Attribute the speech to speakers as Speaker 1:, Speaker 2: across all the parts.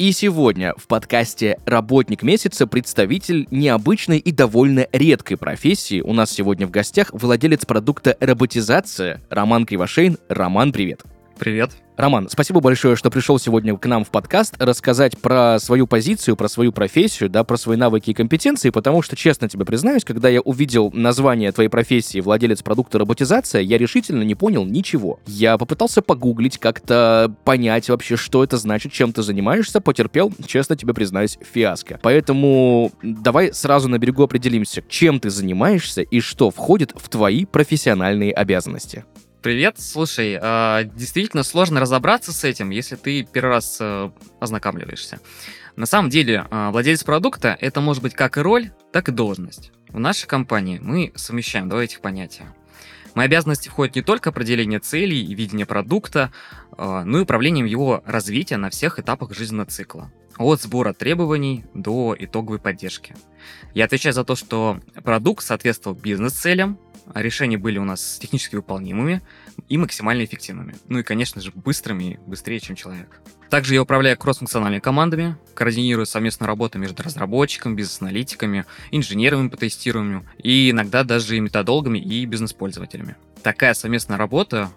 Speaker 1: и сегодня в подкасте «Работник месяца» представитель необычной и довольно редкой профессии. У нас сегодня в гостях владелец продукта «Роботизация» Роман Кривошейн. Роман, привет.
Speaker 2: Привет.
Speaker 1: Роман, спасибо большое, что пришел сегодня к нам в подкаст рассказать про свою позицию, про свою профессию, да, про свои навыки и компетенции, потому что, честно тебе признаюсь, когда я увидел название твоей профессии «Владелец продукта роботизация», я решительно не понял ничего. Я попытался погуглить, как-то понять вообще, что это значит, чем ты занимаешься, потерпел, честно тебе признаюсь, фиаско. Поэтому давай сразу на берегу определимся, чем ты занимаешься и что входит в твои профессиональные обязанности.
Speaker 2: Привет. Слушай, э, действительно сложно разобраться с этим, если ты первый раз э, ознакомливаешься. На самом деле, э, владелец продукта это может быть как и роль, так и должность. В нашей компании мы совмещаем два этих понятия. В мои обязанности входит не только определение целей и видение продукта, э, но и управлением его развития на всех этапах жизненного цикла. От сбора требований до итоговой поддержки. Я отвечаю за то, что продукт соответствовал бизнес-целям, решения были у нас технически выполнимыми и максимально эффективными. Ну и, конечно же, быстрыми, быстрее, чем человек. Также я управляю кросс-функциональными командами, координирую совместную работу между разработчиками, бизнес-аналитиками, инженерами по тестированию и иногда даже и методологами и бизнес-пользователями. Такая совместная работа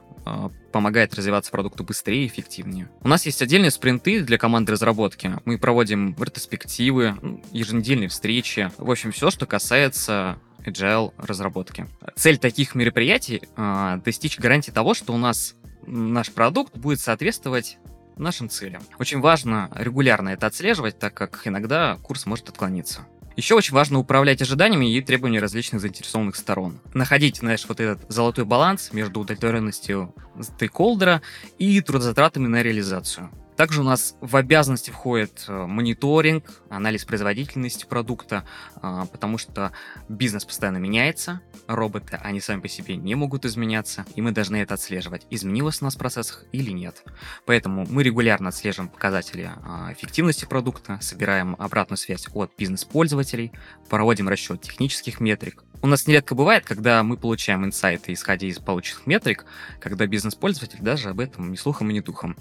Speaker 2: помогает развиваться продукту быстрее и эффективнее. У нас есть отдельные спринты для команды разработки. Мы проводим ретроспективы, еженедельные встречи. В общем, все, что касается agile разработки. Цель таких мероприятий э, достичь гарантии того, что у нас наш продукт будет соответствовать нашим целям. Очень важно регулярно это отслеживать, так как иногда курс может отклониться. Еще очень важно управлять ожиданиями и требованиями различных заинтересованных сторон. Находить, знаешь, вот этот золотой баланс между удовлетворенностью стейкхолдера и трудозатратами на реализацию. Также у нас в обязанности входит э, мониторинг, анализ производительности продукта, а, потому что бизнес постоянно меняется, роботы, они сами по себе не могут изменяться, и мы должны это отслеживать, изменилось у нас в процессах или нет. Поэтому мы регулярно отслеживаем показатели а, эффективности продукта, собираем обратную связь от бизнес-пользователей, проводим расчет технических метрик. У нас нередко бывает, когда мы получаем инсайты, исходя из полученных метрик, когда бизнес-пользователь даже об этом ни слухом и ни духом.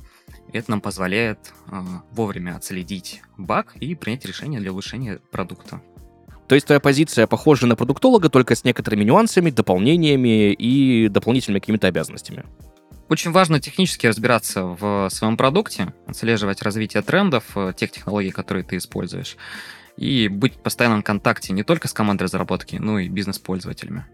Speaker 2: Это нам позволяет э, вовремя отследить баг и принять решение для улучшения продукта.
Speaker 1: То есть твоя позиция похожа на продуктолога, только с некоторыми нюансами, дополнениями и дополнительными какими-то обязанностями.
Speaker 2: Очень важно технически разбираться в своем продукте, отслеживать развитие трендов, э, тех технологий, которые ты используешь, и быть в постоянном контакте не только с командой разработки, но и бизнес-пользователями.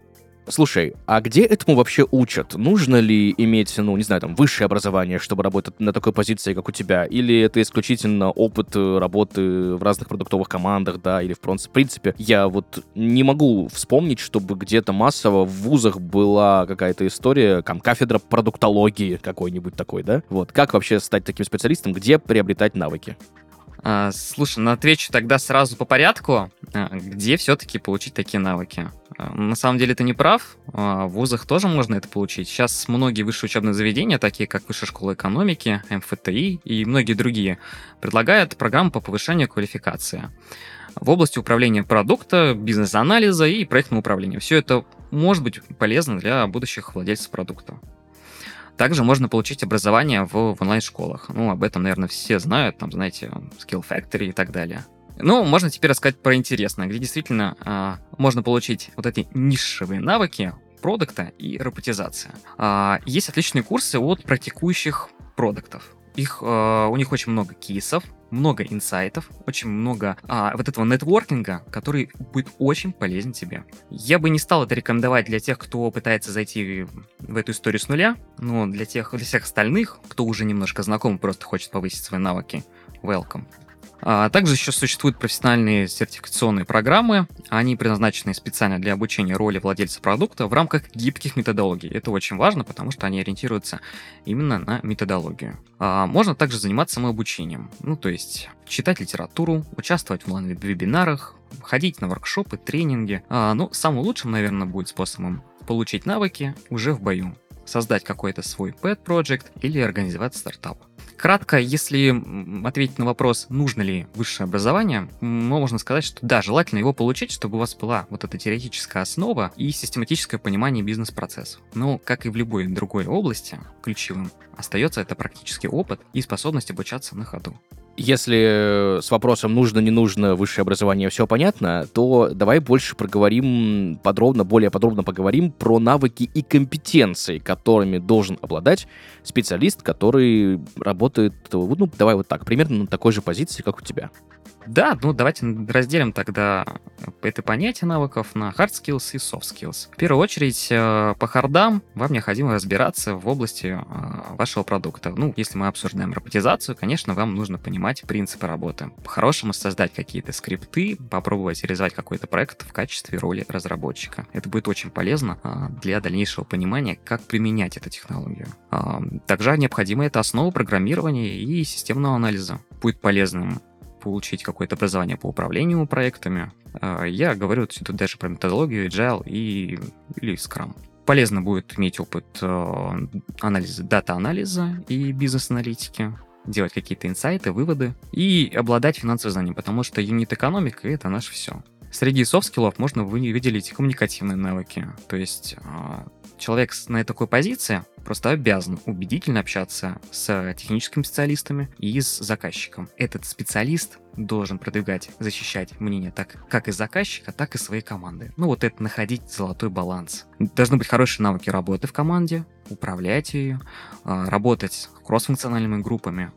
Speaker 1: Слушай, а где этому вообще учат? Нужно ли иметь, ну, не знаю, там, высшее образование, чтобы работать на такой позиции, как у тебя? Или это исключительно опыт э, работы в разных продуктовых командах, да, или в принципе? Я вот не могу вспомнить, чтобы где-то массово в вузах была какая-то история, там, кафедра продуктологии какой-нибудь такой, да? Вот, как вообще стать таким специалистом, где приобретать навыки?
Speaker 2: А, слушай, ну отвечу тогда сразу по порядку, а, где все-таки получить такие навыки. А, на самом деле ты не прав, в вузах тоже можно это получить. Сейчас многие высшие учебные заведения, такие как Высшая школа экономики, МФТИ и многие другие, предлагают программу по повышению квалификации в области управления продукта, бизнес-анализа и проектного управления. Все это может быть полезно для будущих владельцев продукта. Также можно получить образование в, в онлайн-школах. Ну, об этом, наверное, все знают, там, знаете, Skill Factory и так далее. Ну, можно теперь рассказать про интересное, где действительно а, можно получить вот эти нишевые навыки продукта и роботизация. А, есть отличные курсы от практикующих продуктов. Их, э, у них очень много кейсов, много инсайтов, очень много а, вот этого нетворкинга, который будет очень полезен тебе. Я бы не стал это рекомендовать для тех, кто пытается зайти в эту историю с нуля, но для тех, для всех остальных, кто уже немножко знаком, просто хочет повысить свои навыки, welcome. А также еще существуют профессиональные сертификационные программы. Они предназначены специально для обучения роли владельца продукта в рамках гибких методологий. Это очень важно, потому что они ориентируются именно на методологию. А можно также заниматься самообучением. Ну, то есть читать литературу, участвовать в онлайн-вебинарах, ходить на воркшопы, тренинги. А, ну, самым лучшим, наверное, будет способом получить навыки уже в бою создать какой-то свой pet project или организовать стартап. Кратко, если ответить на вопрос, нужно ли высшее образование, можно сказать, что да, желательно его получить, чтобы у вас была вот эта теоретическая основа и систематическое понимание бизнес-процессов. Но, как и в любой другой области, ключевым остается это практический опыт и способность обучаться на ходу.
Speaker 1: Если с вопросом нужно, не нужно высшее образование все понятно, то давай больше проговорим подробно, более подробно поговорим про навыки и компетенции, которыми должен обладать специалист, который работает, ну, давай вот так, примерно на такой же позиции, как у тебя.
Speaker 2: Да, ну давайте разделим тогда это понятие навыков на hard skills и soft skills. В первую очередь, э, по хардам вам необходимо разбираться в области э, вашего продукта. Ну, если мы обсуждаем роботизацию, конечно, вам нужно понимать принципы работы. По-хорошему создать какие-то скрипты, попробовать реализовать какой-то проект в качестве роли разработчика. Это будет очень полезно э, для дальнейшего понимания, как применять эту технологию. Также необходима это основа программирования и системного анализа. Будет полезным получить какое-то образование по управлению проектами. А, я говорю тут даже про методологию Agile и, или Scrum. Полезно будет иметь опыт анализа, дата-анализа и бизнес-аналитики, делать какие-то инсайты, выводы и обладать финансовым знанием, потому что юнит-экономика — это наше все. Среди софт-скиллов можно выделить коммуникативные навыки, то есть а, человек на такой позиции просто обязан убедительно общаться с техническими специалистами и с заказчиком. Этот специалист должен продвигать, защищать мнение так как и заказчика, так и своей команды. Ну вот это находить золотой баланс. Должны быть хорошие навыки работы в команде, управлять ее, а, работать кроссфункциональными группами,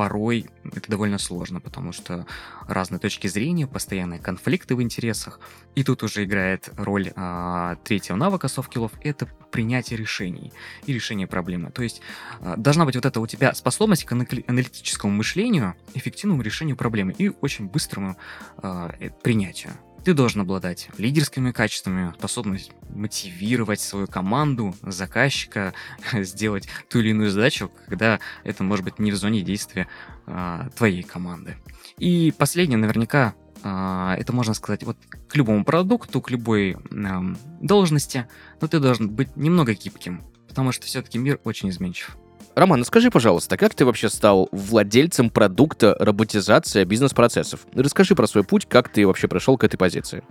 Speaker 2: порой это довольно сложно, потому что разные точки зрения, постоянные конфликты в интересах. И тут уже играет роль а, третьего навыка софт-скиллов — это принятие решений и решение проблемы. То есть а, должна быть вот эта у тебя способность к аналитическому мышлению, эффективному решению проблемы и очень быстрому а, э, принятию. Ты должен обладать лидерскими качествами, способность мотивировать свою команду, заказчика, сделать ту или иную задачу, когда это может быть не в зоне действия а, твоей команды. И последнее, наверняка, а, это можно сказать вот к любому продукту, к любой а, должности, но ты должен быть немного гибким, потому что все-таки мир очень изменчив.
Speaker 1: Роман, скажи, пожалуйста, как ты вообще стал владельцем продукта роботизация бизнес-процессов? Расскажи про свой путь, как ты вообще пришел к этой позиции.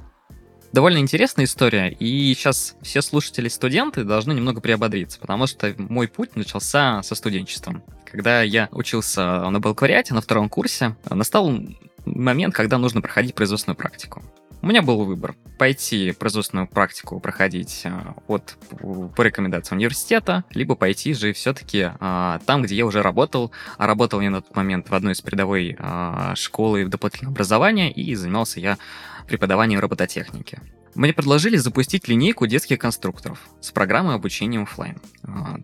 Speaker 2: Довольно интересная история, и сейчас все слушатели-студенты должны немного приободриться, потому что мой путь начался со студенчеством. Когда я учился на бакалавриате на втором курсе, настал момент, когда нужно проходить производственную практику. У меня был выбор. Пойти производственную практику проходить а, от, по рекомендации университета, либо пойти же все-таки а, там, где я уже работал. А работал я на тот момент в одной из передовой а, школы дополнительного образования, и занимался я преподаванием робототехники. Мне предложили запустить линейку детских конструкторов с программой обучения офлайн.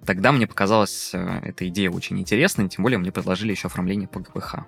Speaker 2: Тогда мне показалась эта идея очень интересной, тем более мне предложили еще оформление по ГПХ.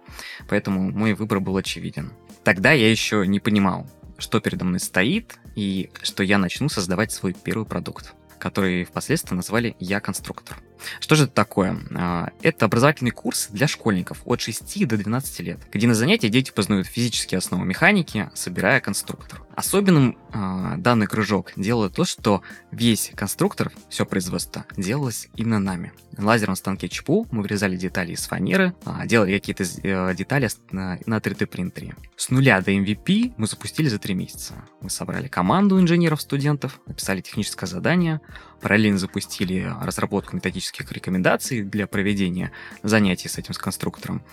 Speaker 2: Поэтому мой выбор был очевиден. Тогда я еще не понимал, что передо мной стоит, и что я начну создавать свой первый продукт, который впоследствии назвали «Я конструктор». Что же это такое? А, это образовательный курс для школьников от 6 до 12 лет, где на занятии дети познают физические основы механики, собирая конструктор. Особенным э, данный кружок делает то, что весь конструктор, все производство, делалось именно нами. На лазерном станке ЧПУ мы вырезали детали из фанеры, э, делали какие-то э, детали на, на 3D принтере. С нуля до MVP мы запустили за 3 месяца. Мы собрали команду инженеров-студентов, написали техническое задание, параллельно запустили разработку методических рекомендаций для проведения занятий с этим с конструктором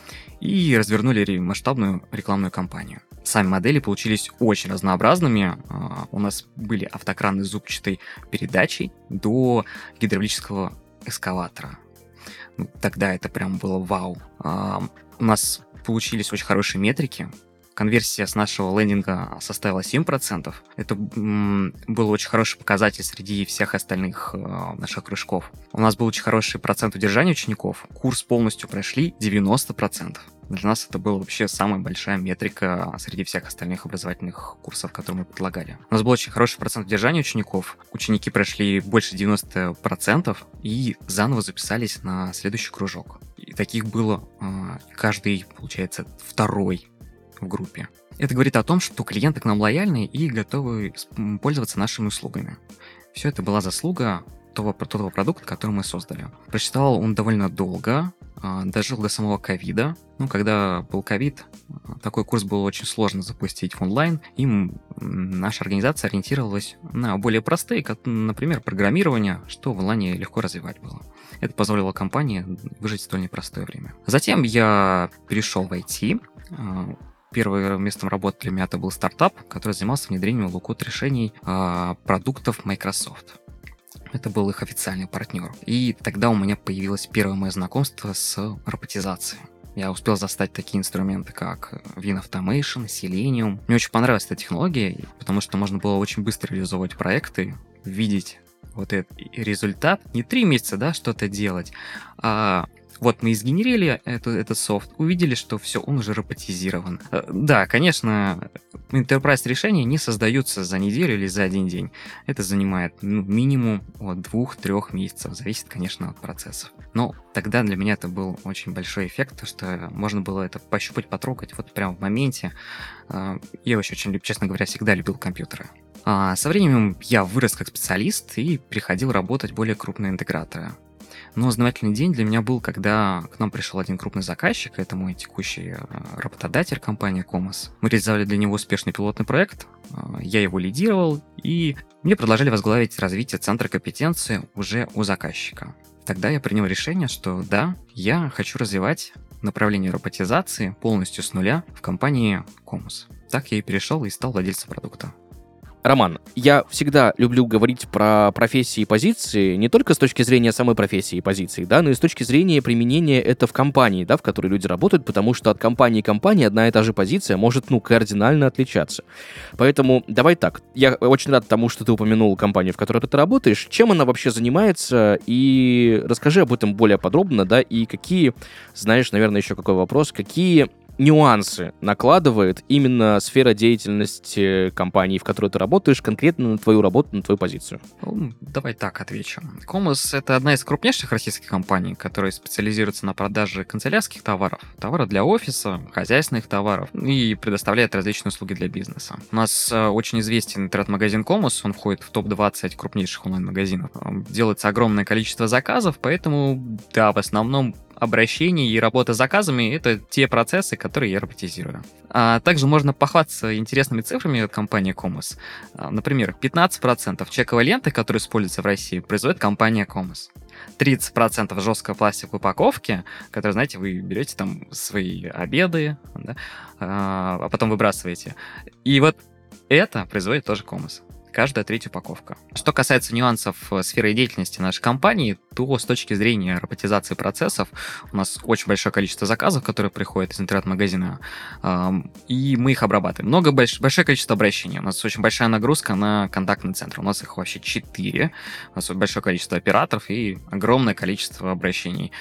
Speaker 2: и развернули масштабную рекламную кампанию. Сами модели получились очень разнообразными. А, у нас были автокраны с зубчатой передачей до гидравлического эскаватора. Ну, тогда это прям было вау. А, у нас получились очень хорошие метрики, конверсия с нашего лендинга составила 7%. Это был очень хороший показатель среди всех остальных э, наших кружков. У нас был очень хороший процент удержания учеников. Курс полностью прошли 90%. Для нас это была вообще самая большая метрика среди всех остальных образовательных курсов, которые мы предлагали. У нас был очень хороший процент удержания учеников. Ученики прошли больше 90% и заново записались на следующий кружок. И таких было э, каждый, получается, второй в группе. Это говорит о том, что клиенты к нам лояльны и готовы пользоваться нашими услугами. Все это была заслуга того, того продукта, который мы создали. Прочитал он довольно долго, а, дожил до самого ковида. Ну, когда был ковид, такой курс было очень сложно запустить в онлайн, и наша организация ориентировалась на более простые, как, например, программирование, что в онлайне легко развивать было. Это позволило компании выжить в столь непростое время. Затем я перешел в IT, Первым местом работы для меня это был стартап, который занимался внедрением лукот решений э, продуктов Microsoft. Это был их официальный партнер. И тогда у меня появилось первое мое знакомство с роботизацией. Я успел застать такие инструменты, как WinAutomation, Selenium. Мне очень понравилась эта технология, потому что можно было очень быстро реализовывать проекты, видеть вот этот результат. Не три месяца, да, что-то делать, а вот мы изгенерили эту, этот софт, увидели, что все, он уже роботизирован. Э, да, конечно, enterprise решения не создаются за неделю или за один день. Это занимает ну, минимум от двух-трех месяцев. Зависит, конечно, от процессов. Но тогда для меня это был очень большой эффект, что можно было это пощупать, потрогать вот прямо в моменте. Э, я вообще очень, честно говоря, всегда любил компьютеры. А со временем я вырос как специалист и приходил работать более крупные интеграторы. Но знаменательный день для меня был, когда к нам пришел один крупный заказчик, это мой текущий э, работодатель, компания Comos. Мы реализовали для него успешный пилотный проект, э, я его лидировал, и мне предложили возглавить развитие центра компетенции уже у заказчика. Тогда я принял решение, что да, я хочу развивать направление роботизации полностью с нуля в компании Comos. Так я и перешел и стал владельцем продукта.
Speaker 1: Роман, я всегда люблю говорить про профессии и позиции не только с точки зрения самой профессии и позиции, да, но и с точки зрения применения это в компании, да, в которой люди работают, потому что от компании к компании одна и та же позиция может, ну, кардинально отличаться. Поэтому давай так, я очень рад тому, что ты упомянул компанию, в которой ты работаешь, чем она вообще занимается, и расскажи об этом более подробно, да, и какие, знаешь, наверное, еще какой вопрос, какие нюансы накладывает именно сфера деятельности компании, в которой ты работаешь, конкретно на твою работу, на твою позицию?
Speaker 2: Ну, давай так отвечу. Комус — это одна из крупнейших российских компаний, которая специализируется на продаже канцелярских товаров, товаров для офиса, хозяйственных товаров и предоставляет различные услуги для бизнеса. У нас э, очень известен интернет-магазин Комус, он входит в топ-20 крупнейших онлайн-магазинов. Делается огромное количество заказов, поэтому, да, в основном обращений и работа с заказами — это те процессы, которые я роботизирую. А также можно похвастаться интересными цифрами от компании Comos. А, например, 15% чековой ленты, которая используется в России, производит компания Comos. 30% жесткой пластиковой упаковки, которую, знаете, вы берете там свои обеды, да, а, а потом выбрасываете. И вот это производит тоже Комос каждая третья упаковка. Что касается нюансов э, сферы деятельности нашей компании, то с точки зрения роботизации процессов у нас очень большое количество заказов, которые приходят из интернет-магазина, и мы их обрабатываем. Много, больш, большое количество обращений. У нас очень большая нагрузка на контактный центр. У нас их вообще 4. У нас большое количество операторов и огромное количество обращений.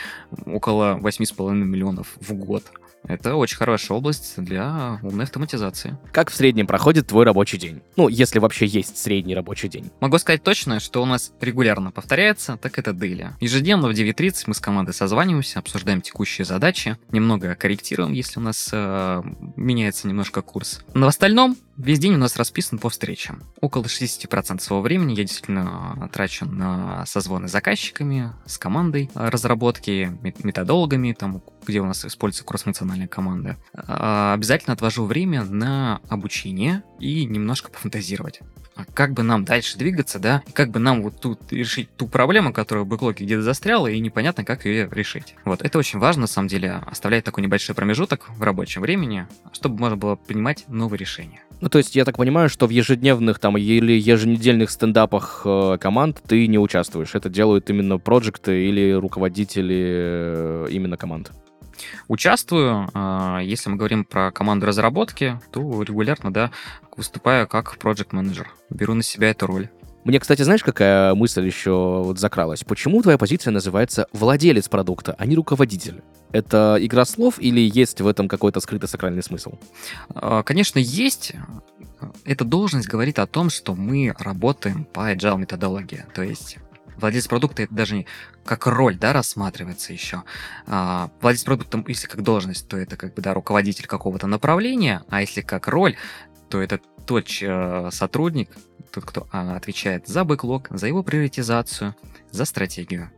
Speaker 2: Около 8,5 миллионов в год. Это очень хорошая область для умной автоматизации.
Speaker 1: Как в среднем проходит твой рабочий день? Ну, если вообще есть средний рабочий день.
Speaker 2: Могу сказать точно, что у нас регулярно повторяется, так это дейли. Ежедневно в 9.30 мы с командой созваниваемся, обсуждаем текущие задачи, немного корректируем, если у нас э, меняется немножко курс. Но в остальном Весь день у нас расписан по встречам. Около 60% своего времени я действительно трачу на созвоны с заказчиками, с командой разработки, методологами, там, где у нас используется кроссфункциональная команда. А, обязательно отвожу время на обучение и немножко пофантазировать. А как бы нам дальше двигаться, да, и как бы нам вот тут решить ту проблему, которая в бэклоге где-то застряла, и непонятно, как ее решить. Вот, это очень важно, на самом деле, оставлять такой небольшой промежуток в рабочем времени, чтобы можно было принимать новые решения.
Speaker 1: Ну, то есть я так понимаю, что в ежедневных там или еженедельных стендапах э, команд ты не участвуешь. Это делают именно проекты или руководители э, именно команд.
Speaker 2: Участвую. Э, если мы говорим про команду разработки, то регулярно, да, выступаю как проект менеджер Беру на себя эту роль.
Speaker 1: Мне, кстати, знаешь, какая мысль еще вот закралась? Почему твоя позиция называется владелец продукта, а не руководитель? Это игра слов или есть в этом какой-то скрытый сакральный смысл?
Speaker 2: А, Конечно, есть. Эта должность говорит о том, что мы работаем по agile методологии. То есть владелец продукта это даже не как роль, да, рассматривается еще. А, владелец продукта, если как должность, то это как бы, да, руководитель какого-то направления, а если как роль, то это тот э, сотрудник, тот, кто а, отвечает за бэклог, за его приоритизацию, за стратегию.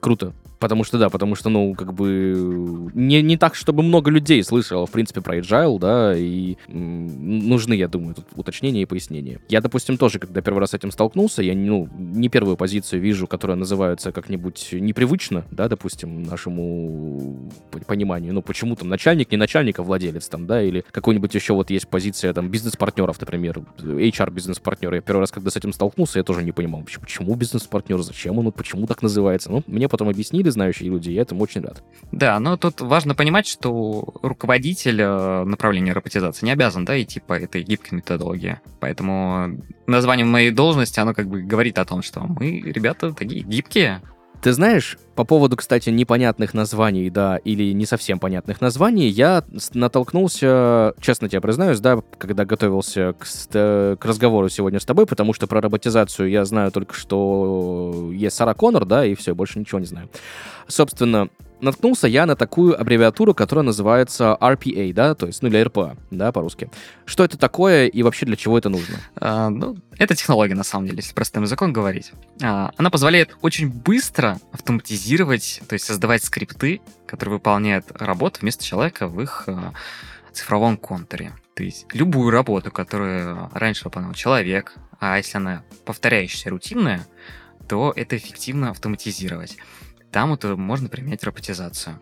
Speaker 1: Круто. Потому что, да, потому что, ну, как бы, не, не так, чтобы много людей слышало, в принципе, про agile, да, и м, нужны, я думаю, тут уточнения и пояснения. Я, допустим, тоже, когда первый раз с этим столкнулся, я, ну, не первую позицию вижу, которая называется как-нибудь непривычно, да, допустим, нашему пониманию. Ну, почему там начальник, не начальник, а владелец там, да, или какой-нибудь еще вот есть позиция там бизнес-партнеров, например, HR бизнес-партнер. Я первый раз, когда с этим столкнулся, я тоже не понимал, почему бизнес-партнер, зачем он, почему так называется. Ну, мне потом объяснили знающие люди, я этому очень рад.
Speaker 2: Да, но тут важно понимать, что руководитель э, направления роботизации не обязан, да, идти по этой гибкой методологии. Поэтому название моей должности, оно как бы говорит о том, что мы, ребята, такие гибкие.
Speaker 1: Ты знаешь, по поводу, кстати, непонятных названий, да, или не совсем понятных названий, я натолкнулся, честно тебе признаюсь, да, когда готовился к, ст- к разговору сегодня с тобой, потому что про роботизацию я знаю только, что есть Сара Коннор, да, и все, больше ничего не знаю. Собственно, наткнулся я на такую аббревиатуру, которая называется RPA, да, то есть, ну, или RPA, да, по-русски. Что это такое и вообще для чего это нужно?
Speaker 2: А, ну, это технология, на самом деле, если простым языком говорить. А, она позволяет очень быстро автоматизировать, то есть создавать скрипты, которые выполняют работу вместо человека в их а, цифровом контуре. То есть любую работу, которую раньше выполнял человек, а если она повторяющаяся, рутинная, то это эффективно автоматизировать. Там вот можно применять роботизацию.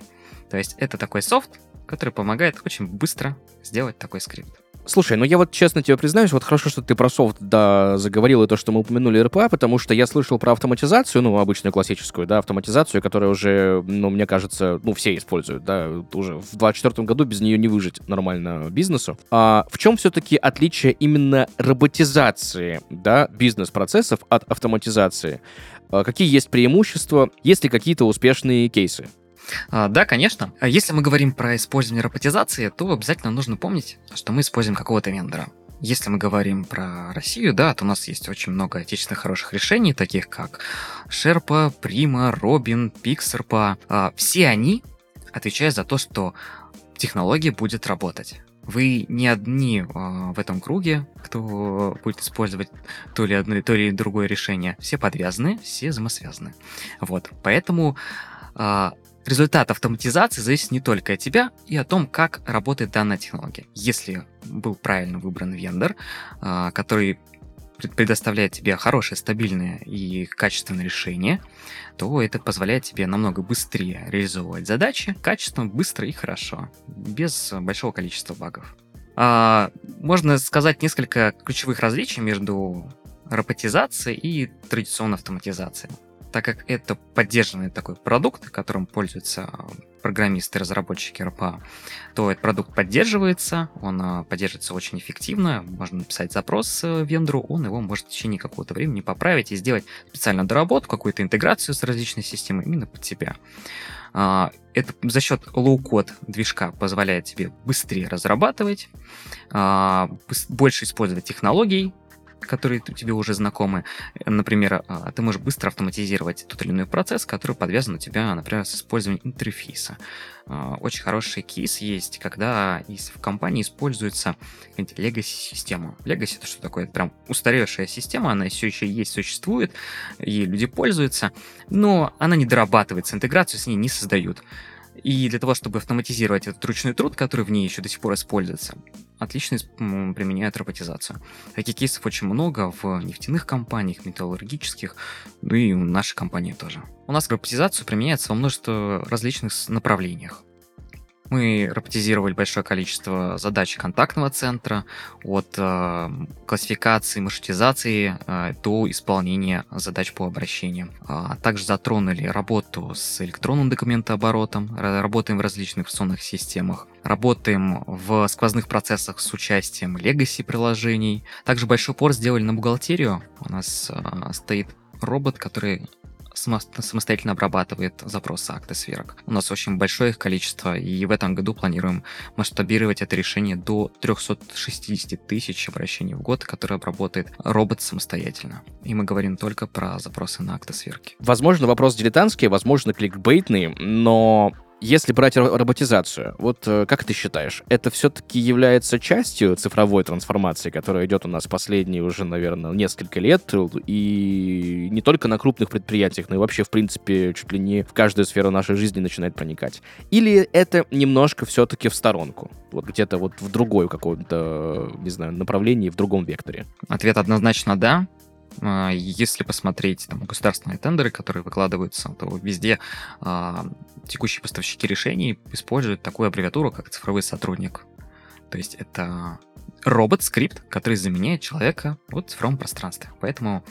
Speaker 2: То есть это такой софт, который помогает очень быстро сделать такой скрипт.
Speaker 1: Слушай, ну я вот честно тебе признаюсь, вот хорошо, что ты про софт, да, заговорил, и то, что мы упомянули РПА, потому что я слышал про автоматизацию, ну, обычную классическую, да, автоматизацию, которая уже, ну, мне кажется, ну, все используют, да, уже в 24 году без нее не выжить нормально бизнесу. А в чем все-таки отличие именно роботизации, да, бизнес-процессов от автоматизации? А Какие есть преимущества? Есть ли какие-то успешные кейсы?
Speaker 2: А, Да, конечно. А Если мы говорим про использование роботизации, то обязательно нужно помнить, что мы используем какого-то вендора. Если мы говорим про Россию, да, то у нас есть очень много отечественных хороших решений, таких как Sherpa, Prima, Robin, Pixarpa. А, Все они отвечают за то, что технология будет работать. Вы не одни в этом круге, кто будет использовать то или одно, то или другое решение. Все подвязаны, все взаимосвязаны. Вот, поэтому результат автоматизации зависит не только от тебя и о том, как работает данная технология. Если был правильно выбран вендор, а, который пред- предоставляет тебе хорошее, стабильное и качественное решение, то это позволяет тебе намного быстрее реализовывать задачи, качественно, быстро и хорошо, без большого количества багов. А, можно сказать несколько ключевых различий между роботизацией и традиционной автоматизацией так как это поддержанный такой продукт, которым пользуются а, программисты, разработчики RPA, то этот продукт поддерживается, он а, поддерживается очень эффективно, можно написать запрос э, вендору, он его может в течение какого-то времени поправить и сделать специальную доработку, какую-то интеграцию с различной системой именно под тебя. А, Это за счет low-code движка позволяет тебе быстрее разрабатывать, больше использовать технологий, которые тебе уже знакомы. Например, а, ты можешь быстро автоматизировать тот или иной процесс, который подвязан у тебя, например, с использованием интерфейса. А, Очень хороший кейс есть, когда в компании используется legacy-система. Legacy это что такое? Это прям устаревшая система, она все еще есть, существует, и люди пользуются, но она не дорабатывается, интеграцию с ней не создают. И для того, чтобы автоматизировать этот ручной труд, который в ней еще до сих пор используется, отлично применяют роботизацию. Таких кейсов очень много в нефтяных компаниях, металлургических, ну и в нашей компании тоже. У нас роботизацию применяется во множестве различных направлениях. Мы роботизировали большое количество задач контактного центра, от э, классификации, маршрутизации э, до исполнения задач по обращениям. А также затронули работу с электронным документооборотом, работаем в различных информационных системах, работаем в сквозных процессах с участием legacy приложений. Также большой упор сделали на бухгалтерию. У нас э, стоит робот, который самостоятельно обрабатывает запросы акты сверок. У нас очень большое их количество, и в этом году планируем масштабировать это решение до 360 тысяч обращений в год, которые обработает робот самостоятельно. И мы говорим только про запросы на акты сверки.
Speaker 1: Возможно, вопрос дилетантский, возможно, кликбейтный, но если брать роботизацию, вот э, как ты считаешь, это все-таки является частью цифровой трансформации, которая идет у нас последние уже, наверное, несколько лет, и не только на крупных предприятиях, но и вообще, в принципе, чуть ли не в каждую сферу нашей жизни начинает проникать? Или это немножко все-таки в сторонку? Вот где-то вот в другой каком-то, не знаю, направлении, в другом векторе?
Speaker 2: Ответ однозначно да. А, если посмотреть там, государственные тендеры, которые выкладываются, то везде а, текущие поставщики решений используют такую аббревиатуру, как цифровой сотрудник. То есть это робот-скрипт, который заменяет человека в цифровом пространстве. Поэтому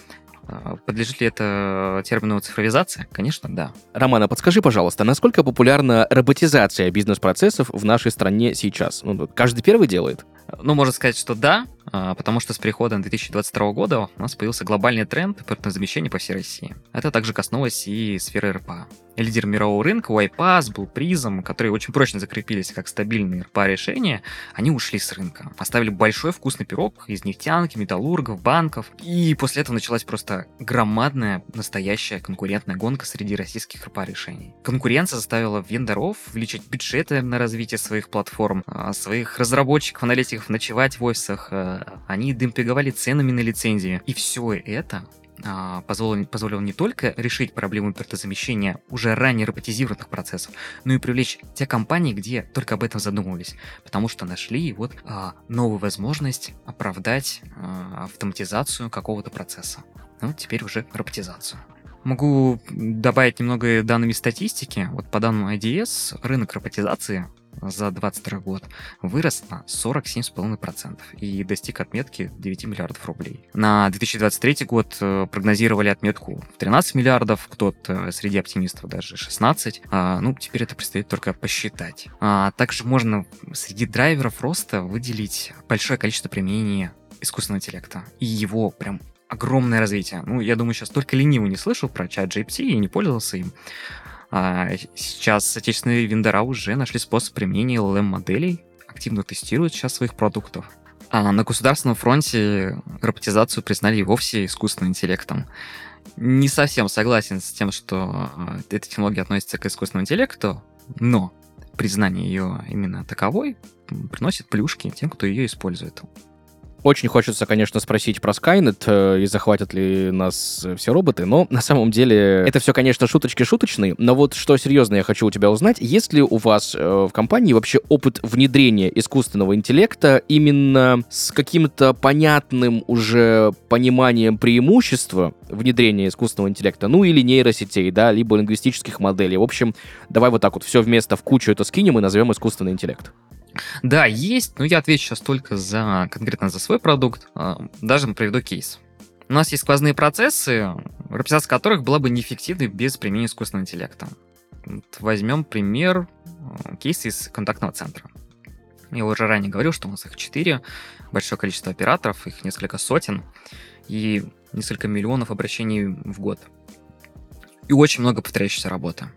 Speaker 2: а, Подлежит ли это термину цифровизация? Конечно, да.
Speaker 1: Романа, подскажи, пожалуйста, насколько популярна роботизация бизнес-процессов в нашей стране сейчас? Ну, каждый первый делает?
Speaker 2: Ну, можно сказать, что да, а, потому что с приходом 2022 года у нас появился глобальный тренд замещения по всей России. Это также коснулось и сферы РПА. Лидер мирового рынка UiPath был призом, которые очень прочно закрепились как стабильные РПА решения, они ушли с рынка. Оставили большой вкусный пирог из нефтянки, металлургов, банков. И после этого началась просто громадная, настоящая конкурентная гонка среди российских РПА решений. Конкуренция заставила вендоров увеличить бюджеты на развитие своих платформ, а, своих разработчиков, аналитиков ночевать в офисах, а, они демпинговали ценами на лицензии. И все это а, позволило, позволило не только решить проблему импортозамещения уже ранее роботизированных процессов, но и привлечь те компании, где только об этом задумывались, потому что нашли вот а, новую возможность оправдать а, автоматизацию какого-то процесса. Ну, теперь уже роботизацию. Могу добавить немного данными статистики. Вот по данным IDS, рынок роботизации за 2022 год вырос на 47,5% и достиг отметки 9 миллиардов рублей. На 2023 год э, прогнозировали отметку в 13 миллиардов, кто-то среди оптимистов даже 16. А, ну, теперь это предстоит только посчитать. А, также можно среди драйверов роста выделить большое количество применений искусственного интеллекта и его прям огромное развитие. Ну, я думаю, сейчас только ленивый не слышал про чат GPT и не пользовался им. А сейчас отечественные вендора уже нашли способ применения LLM-моделей, активно тестируют сейчас своих продуктов. А на государственном фронте роботизацию признали и вовсе искусственным интеллектом. Не совсем согласен с тем, что а, эта технология относится к искусственному интеллекту, но признание ее именно таковой приносит плюшки тем, кто ее использует.
Speaker 1: Очень хочется, конечно, спросить про Skynet э, и захватят ли нас э, все роботы, но на самом деле это все, конечно, шуточки шуточные, но вот что серьезно я хочу у тебя узнать, есть ли у вас э, в компании вообще опыт внедрения искусственного интеллекта именно с каким-то понятным уже пониманием преимущества внедрения искусственного интеллекта, ну или нейросетей, да, либо лингвистических моделей. В общем, давай вот так вот все вместо в кучу это скинем и назовем искусственный интеллект.
Speaker 2: Да, есть, но я отвечу сейчас только за конкретно за свой продукт. А, даже приведу кейс. У нас есть сквозные процессы, роботизация которых была бы неэффективной без применения искусственного интеллекта. Вот возьмем пример а, кейса из контактного центра. Я уже ранее говорил, что у нас их четыре, большое количество операторов, их несколько сотен и несколько миллионов обращений в год. И очень много повторяющейся работы.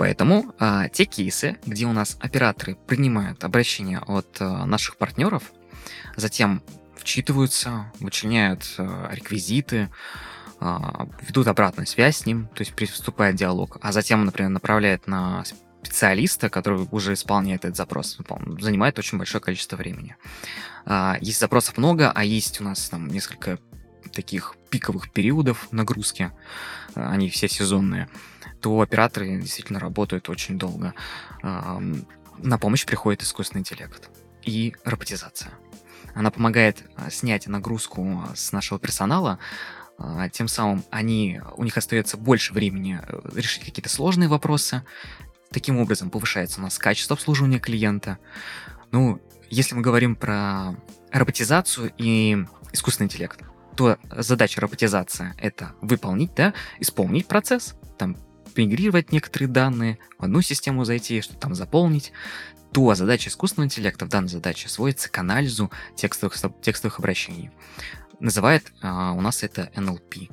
Speaker 2: Поэтому а, те кейсы, где у нас операторы принимают обращения от а, наших партнеров, затем вчитываются, вычленяют а, реквизиты, а, ведут обратную связь с ним, то есть приступает диалог, а затем, например, направляет на специалиста, который уже исполняет этот запрос, занимает очень большое количество времени. А, есть запросов много, а есть у нас там несколько таких пиковых периодов нагрузки, они все сезонные то операторы действительно работают очень долго. На помощь приходит искусственный интеллект и роботизация. Она помогает а, снять нагрузку с нашего персонала, а, тем самым они, у них остается больше времени э, решить какие-то сложные вопросы, Таким образом повышается у нас качество обслуживания клиента. Ну, если мы говорим про роботизацию и искусственный интеллект, то задача роботизации — это выполнить, да, исполнить процесс, там, мигрировать некоторые данные, в одну систему зайти, что там заполнить, то задача искусственного интеллекта в данной задаче сводится к анализу текстовых, текстовых обращений. Называет а, у нас это NLP.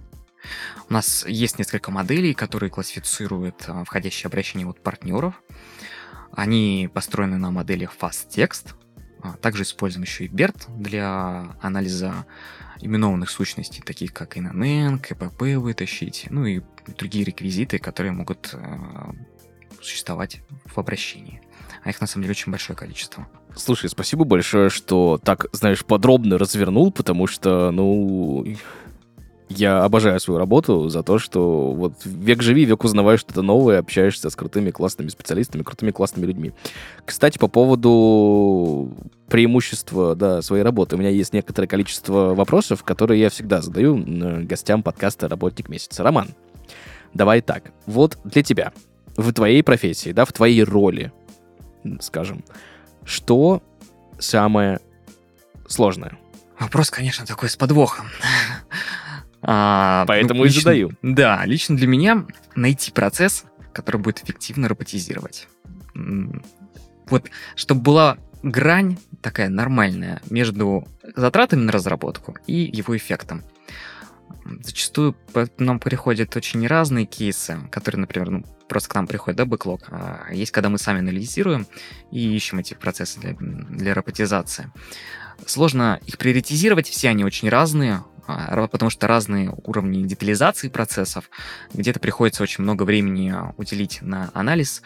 Speaker 2: У нас есть несколько моделей, которые классифицируют а, входящие обращения от партнеров. Они построены на моделях FastText. А, также используем еще и BERT для анализа именованных сущностей, таких как INN, КПП вытащить, ну и другие реквизиты, которые могут э, существовать в обращении. А их на самом деле очень большое количество.
Speaker 1: Слушай, спасибо большое, что так, знаешь, подробно развернул, потому что, ну, я обожаю свою работу за то, что вот век живи, век узнаваешь что-то новое, общаешься с крутыми классными специалистами, крутыми классными людьми. Кстати, по поводу преимущества да, своей работы. У меня есть некоторое количество вопросов, которые я всегда задаю гостям подкаста «Работник месяца». Роман, давай так. Вот для тебя, в твоей профессии, да, в твоей роли, скажем, что самое сложное?
Speaker 2: Вопрос, конечно, такой с подвохом.
Speaker 1: А, Поэтому ну, лично, и задаю.
Speaker 2: Да, лично для меня найти процесс, который будет эффективно роботизировать. Вот, чтобы была грань такая нормальная между затратами на разработку и его эффектом. Зачастую нам приходят очень разные кейсы, которые, например, ну, просто к нам приходит, да, бэклог. А есть, когда мы сами анализируем и ищем эти процессы для, для роботизации. Сложно их приоритизировать, все они очень разные, потому что разные уровни детализации процессов, где-то приходится очень много времени а, уделить на анализ,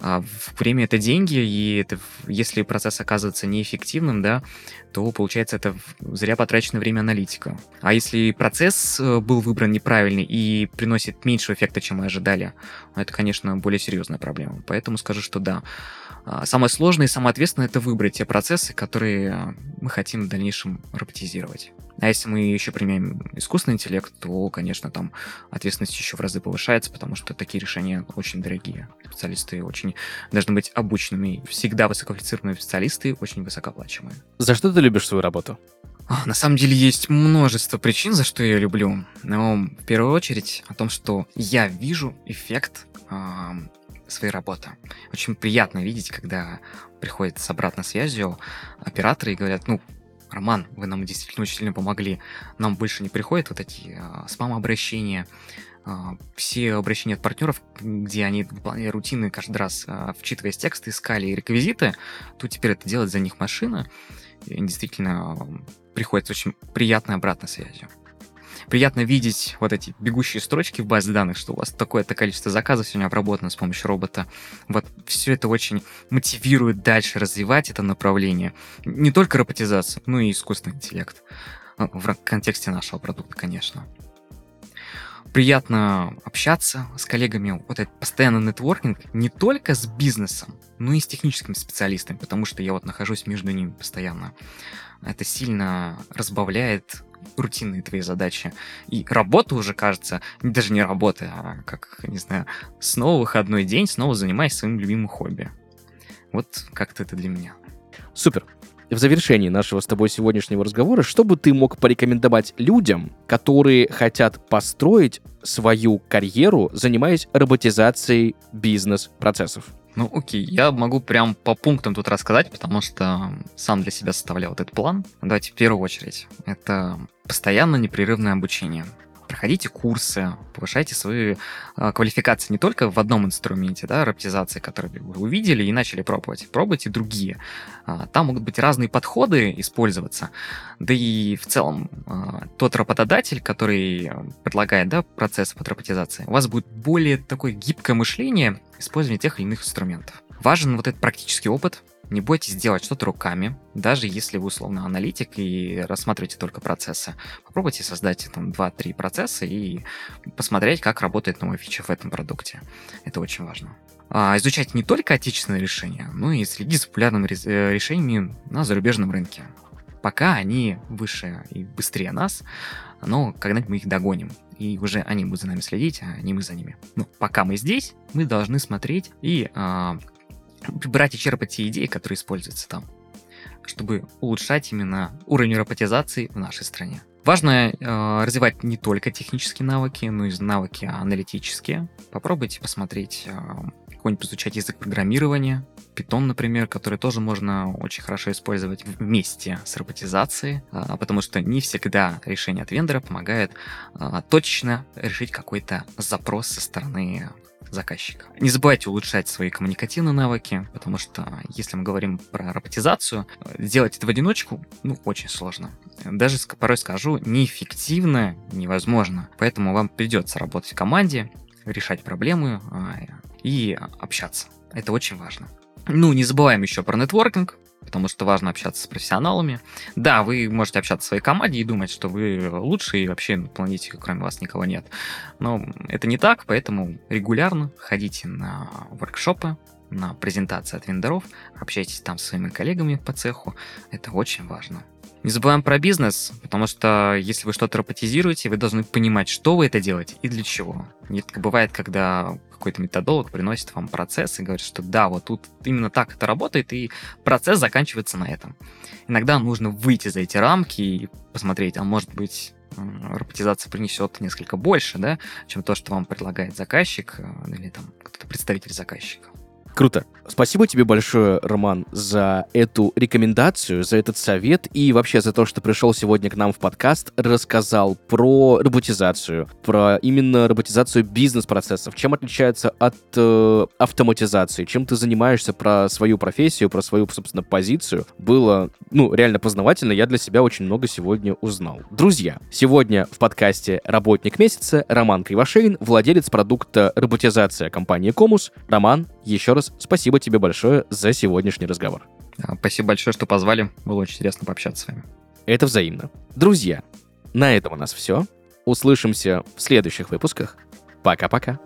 Speaker 2: а время это деньги, и это, если процесс оказывается неэффективным, да, то получается это зря потраченное время аналитика. А если процесс э, был выбран неправильный и приносит меньше эффекта, чем мы ожидали, это, конечно, более серьезная проблема. Поэтому скажу, что да, а, самое сложное и самое ответственное это выбрать те процессы, которые а, мы хотим в дальнейшем роботизировать. А если мы еще применяем искусственный интеллект, то, конечно, там ответственность еще в разы повышается, потому что такие решения очень дорогие. Специалисты очень должны быть обученными. Всегда высококвалифицированные специалисты очень высокооплачиваемые.
Speaker 1: За что ты любишь свою работу?
Speaker 2: А, на самом деле есть множество причин, за что я люблю. Но в первую очередь о том, что я вижу эффект своей работы. Очень приятно видеть, когда приходят с обратной связью операторы и говорят, ну, Роман, вы нам действительно очень сильно помогли. Нам больше не приходят вот эти э, спам-обращения, э, все обращения от партнеров, где они выполняли рутины каждый раз, э, вчитываясь тексты, искали реквизиты, то теперь это делает за них машина. И действительно э, приходит очень приятная обратная связь приятно видеть вот эти бегущие строчки в базе данных, что у вас такое-то количество заказов сегодня обработано с помощью робота. Вот все это очень мотивирует дальше развивать это направление. Не только роботизацию, но и искусственный интеллект. Ну, в контексте нашего продукта, конечно. Приятно общаться с коллегами, вот этот постоянный нетворкинг не только с бизнесом, но и с техническими специалистами, потому что я вот нахожусь между ними постоянно. Это сильно разбавляет рутинные твои задачи. И работа уже кажется, даже не работа, а как, не знаю, снова выходной день, снова занимаясь своим любимым хобби. Вот как-то это для меня.
Speaker 1: Супер. В завершении нашего с тобой сегодняшнего разговора, что бы ты мог порекомендовать людям, которые хотят построить свою карьеру, занимаясь роботизацией бизнес-процессов?
Speaker 2: Ну, окей, я могу прям по пунктам тут рассказать, потому что сам для себя составлял этот план. Давайте в первую очередь. Это постоянно непрерывное обучение проходите курсы, повышайте свою э, квалификацию не только в одном инструменте, да, роботизации, который вы увидели и начали пробовать, пробуйте другие. Э, там могут быть разные подходы использоваться, да и в целом э, тот работодатель, который предлагает да, процесс под роботизации, у вас будет более такое гибкое мышление использования тех или иных инструментов. Важен вот этот практический опыт, не бойтесь делать что-то руками, даже если вы условно аналитик и рассматриваете только процессы. Попробуйте создать там 2-3 процесса и посмотреть, как работает новая фича в этом продукте. Это очень важно. А, изучать не только отечественные решения, но и следить за популярными э, решениями на зарубежном рынке. Пока они выше и быстрее нас, но когда-нибудь мы их догоним. И уже они будут за нами следить, а не мы за ними. Ну, пока мы здесь, мы должны смотреть и э, брать и черпать те идеи, которые используются там, чтобы улучшать именно уровень роботизации в нашей стране. Важно э, развивать не только технические навыки, но и навыки аналитические. Попробуйте посмотреть, э, какой-нибудь изучать язык программирования, Python, например, который тоже можно очень хорошо использовать вместе с роботизацией, э, потому что не всегда решение от вендора помогает э, точно решить какой-то запрос со стороны заказчика. Не забывайте улучшать свои коммуникативные навыки, потому что если мы говорим про роботизацию, сделать это в одиночку, ну, очень сложно. Даже порой скажу, неэффективно невозможно. Поэтому вам придется работать в команде, решать проблемы а, и общаться. Это очень важно. Ну, не забываем еще про нетворкинг, потому что важно общаться с профессионалами. Да, вы можете общаться в своей команде и думать, что вы лучшие и вообще на планете кроме вас никого нет. Но это не так, поэтому регулярно ходите на воркшопы, на презентации от вендоров, общайтесь там с своими коллегами по цеху. Это очень важно. Не забываем про бизнес, потому что если вы что-то роботизируете, вы должны понимать, что вы это делаете и для чего. Не бывает, когда какой-то методолог приносит вам процесс и говорит, что да, вот тут именно так это работает, и процесс заканчивается на этом. Иногда нужно выйти за эти рамки и посмотреть, а может быть роботизация принесет несколько больше, да, чем то, что вам предлагает заказчик э, или там кто-то представитель заказчика.
Speaker 1: Круто. Спасибо тебе большое, Роман, за эту рекомендацию, за этот совет и вообще за то, что пришел сегодня к нам в подкаст, рассказал про роботизацию, про именно роботизацию бизнес-процессов, чем отличается от э, автоматизации, чем ты занимаешься, про свою профессию, про свою, собственно, позицию. Было, ну, реально познавательно, я для себя очень много сегодня узнал. Друзья, сегодня в подкасте «Работник месяца» Роман Кривошеин, владелец продукта роботизация компании Комус. Роман, еще раз спасибо тебе большое за сегодняшний разговор.
Speaker 2: Спасибо большое, что позвали. Было очень интересно пообщаться с вами.
Speaker 1: Это взаимно. Друзья, на этом у нас все. Услышимся в следующих выпусках. Пока-пока.